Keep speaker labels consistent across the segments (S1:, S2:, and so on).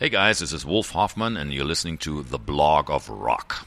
S1: Hey guys, this is Wolf Hoffmann, and you're listening to The Blog of Rock.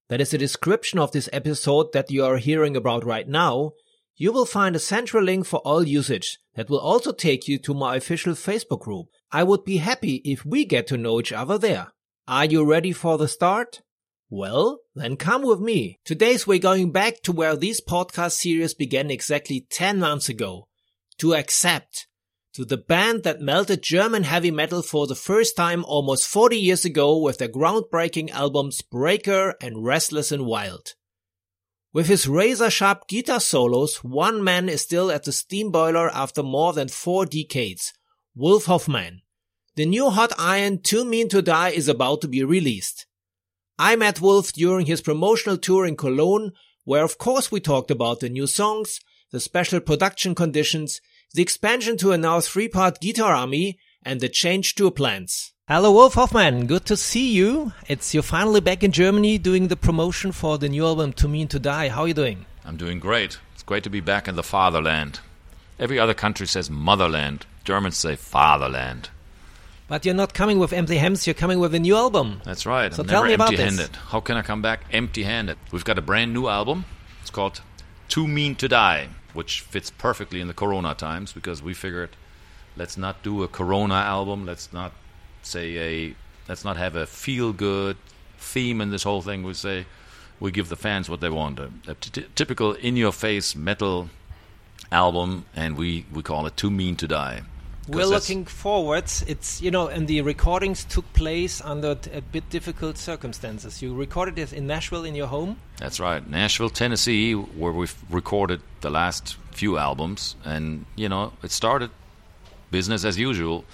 S2: that is the description of this episode that you are hearing about right now, you will find a central link for all usage that will also take you to my official Facebook group. I would be happy if we get to know each other there. Are you ready for the start? Well, then come with me. Today's we're going back to where this podcast series began exactly 10 months ago. To Accept. To the band that melted German heavy metal for the first time almost 40 years ago with their groundbreaking albums Breaker and Restless and Wild. With his razor sharp guitar solos, one man is still at the steam boiler after more than four decades. Wolf Hoffmann. The new hot iron Too Mean to Die is about to be released. I met Wolf during his promotional tour in Cologne, where of course we talked about the new songs, the special production conditions, the expansion to a now three-part guitar army, and the change tour plans. Hello Wolf Hoffmann, good to see you. It's you're finally back in Germany doing the promotion for the new album Too Mean to Die. How are you doing?
S1: I'm doing great. It's great to be back in the fatherland. Every other country says motherland. Germans say fatherland.
S2: But you're not coming with empty hands, you're coming with a new album.
S1: That's right.
S2: So
S1: I'm
S2: tell
S1: never
S2: me about this.
S1: empty-handed. How can I come back empty-handed? We've got a brand new album. It's called Too Mean to Die, which fits perfectly in the Corona times because we figured let's not do a Corona album. Let's not say a let's not have a feel-good theme in this whole thing. We say we give the fans what they want. A, a t- typical in-your-face metal album, and we we call it Too Mean to Die.
S2: We're looking forward. It's you know, and the recordings took place under a bit difficult circumstances. You recorded it in Nashville in your home.
S1: That's right, Nashville, Tennessee, where we've recorded the last few albums, and you know it started business as usual.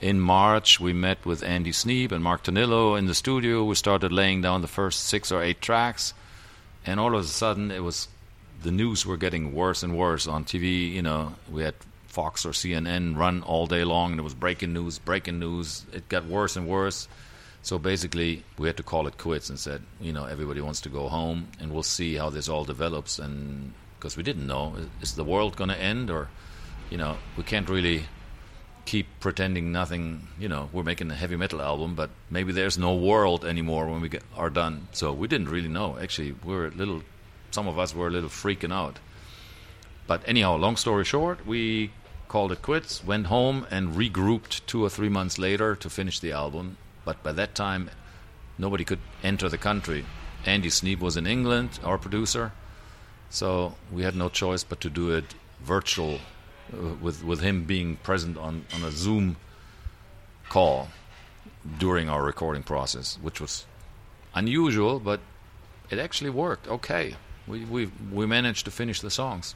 S1: In March, we met with Andy Sneap and Mark Tornillo in the studio. We started laying down the first six or eight tracks, and all of a sudden, it was the news were getting worse and worse on TV. You know, we had Fox or CNN run all day long, and it was breaking news, breaking news. It got worse and worse. So basically, we had to call it quits and said, you know, everybody wants to go home, and we'll see how this all develops. And because we didn't know, is the world going to end, or, you know, we can't really keep pretending nothing. You know, we're making a heavy metal album, but maybe there's no world anymore when we get, are done. So we didn't really know. Actually, we are a little. Some of us were a little freaking out. But anyhow, long story short, we called it quits, went home, and regrouped two or three months later to finish the album. But by that time, nobody could enter the country. Andy Sneap was in England, our producer, so we had no choice but to do it virtual, uh, with with him being present on on a Zoom call during our recording process, which was unusual, but it actually worked. Okay, we we we managed to finish the songs.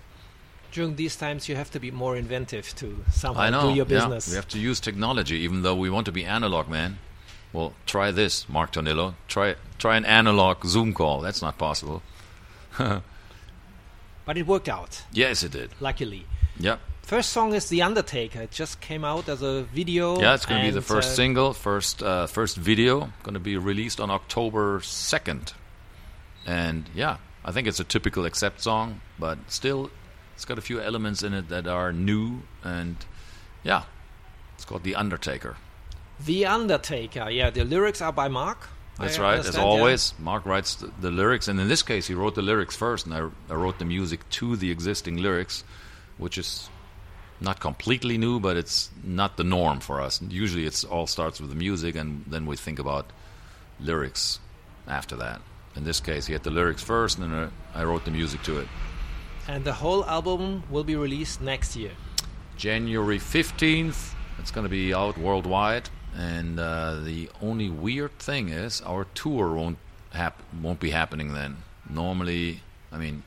S2: During these times, you have to be more inventive to somehow
S1: I know.
S2: do your
S1: yeah.
S2: business.
S1: We have to use technology, even though we want to be analog, man. Well, try this, Mark Tornillo. Try try an analog Zoom call. That's not possible.
S2: But it worked out,
S1: Yes, it did.
S2: luckily.
S1: Yep.
S2: First song is The Undertaker. It just came out as a video.
S1: Yeah, it's going to be the first
S2: uh,
S1: single, first uh, first video. Going to be released on October second, and yeah, I think it's a typical Accept song, but still, it's got a few elements in it that are new, and yeah, it's called The Undertaker.
S2: The Undertaker. Yeah, the lyrics are by Mark.
S1: That's
S2: I
S1: right. As
S2: understand, yeah.
S1: always, Mark writes the, the lyrics, and in this case, he wrote the lyrics first, and I, I wrote the music to the existing lyrics, which is not completely new, but it's not the norm for us. Usually, it's all starts with the music, and then we think about lyrics after that. in this case, he had the lyrics first, and then I wrote the music to it.
S2: And the whole album will be released next year.
S1: January 15th, it's going to be out worldwide. And uh, the only weird thing is our tour won't hap- won't be happening then. Normally, I mean,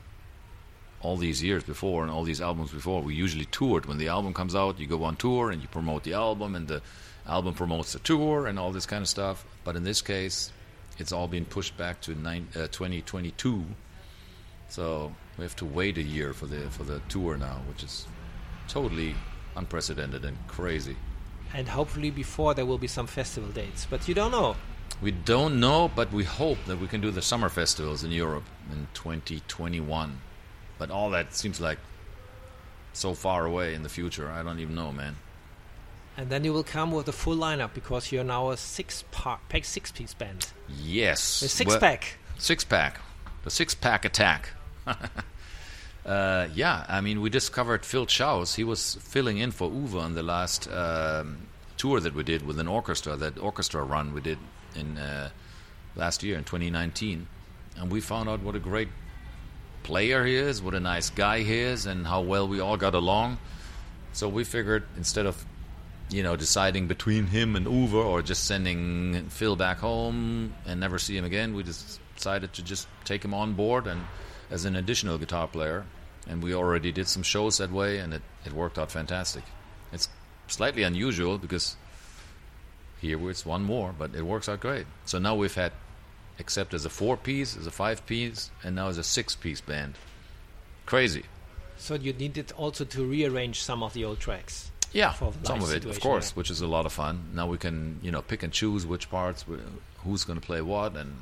S1: all these years before and all these albums before, we usually toured. When the album comes out, you go on tour and you promote the album, and the album promotes the tour and all this kind of stuff. But in this case, it's all been pushed back to uh, 2022. So we have to wait a year for the for the tour now, which is totally unprecedented and crazy.
S2: And hopefully before there will be some festival dates, but you don't know.
S1: We don't know, but we hope that we can do the summer festivals in Europe in 2021. But all that seems like so far away in the future. I don't even know, man.
S2: And then you will come with a full lineup because you're now a six pack, six piece band.
S1: Yes,
S2: a six well, pack.
S1: Six pack, the six pack attack. uh, yeah, I mean, we discovered Phil Shouse. He was filling in for Uwe on the last um, tour that we did with an orchestra. That orchestra run we did in uh, last year in 2019, and we found out what a great player he is, what a nice guy he is, and how well we all got along. So we figured instead of you know deciding between him and Uwe or just sending Phil back home and never see him again, we just decided to just take him on board and as an additional guitar player. And we already did some shows that way, and it, it worked out fantastic. It's slightly unusual because here it's one more, but it works out great. So now we've had, Accept as a four piece, as a five piece, and now as a six piece band. Crazy.
S2: So you needed also to rearrange some of the old tracks.
S1: Yeah, some of it, of course, yeah. which is a lot of fun. Now we can, you know, pick and choose which parts, who's going to play what, and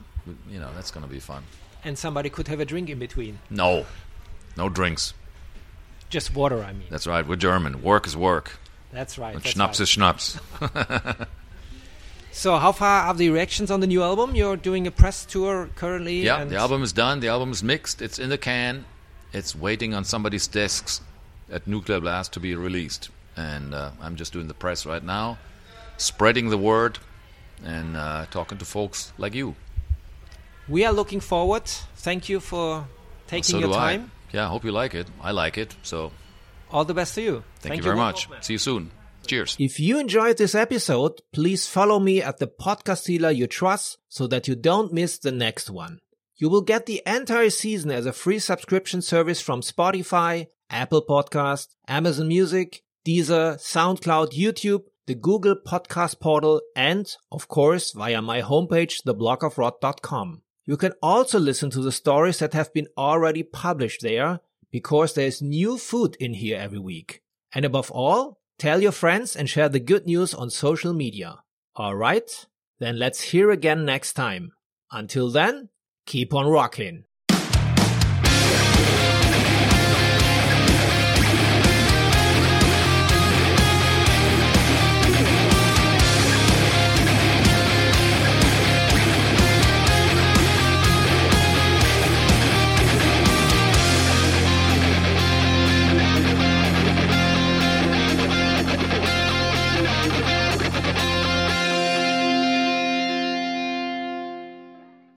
S1: you know that's going to be fun.
S2: And somebody could have a drink in between.
S1: No, no drinks.
S2: Just water, I mean.
S1: That's right. We're German. Work is work.
S2: That's right.
S1: And
S2: that's
S1: schnapps
S2: right.
S1: is schnapps.
S2: So, how far are the reactions on the new album? You're doing a press tour currently.
S1: Yeah, the album is done. The album is mixed. It's in the can. It's waiting on somebody's desks at Nuclear Blast to be released. And uh, I'm just doing the press right now, spreading the word, and uh, talking to folks like you.
S2: We are looking forward. Thank you for taking
S1: well, so
S2: your time.
S1: I. Yeah, I hope you like it. I like it. So,
S2: all the best to you.
S1: Thank, Thank you very much. See you soon. Cheers.
S2: If you enjoyed this episode, please follow me at the podcast dealer you trust so that you don't miss the next one. You will get the entire season as a free subscription service from Spotify, Apple Podcast, Amazon Music, Deezer, SoundCloud, YouTube, the Google Podcast Portal, and, of course, via my homepage, theblogofrock.com. You can also listen to the stories that have been already published there because there's new food in here every week. And above all, Tell your friends and share the good news on social media. Alright? Then let's hear again next time. Until then, keep on rocking.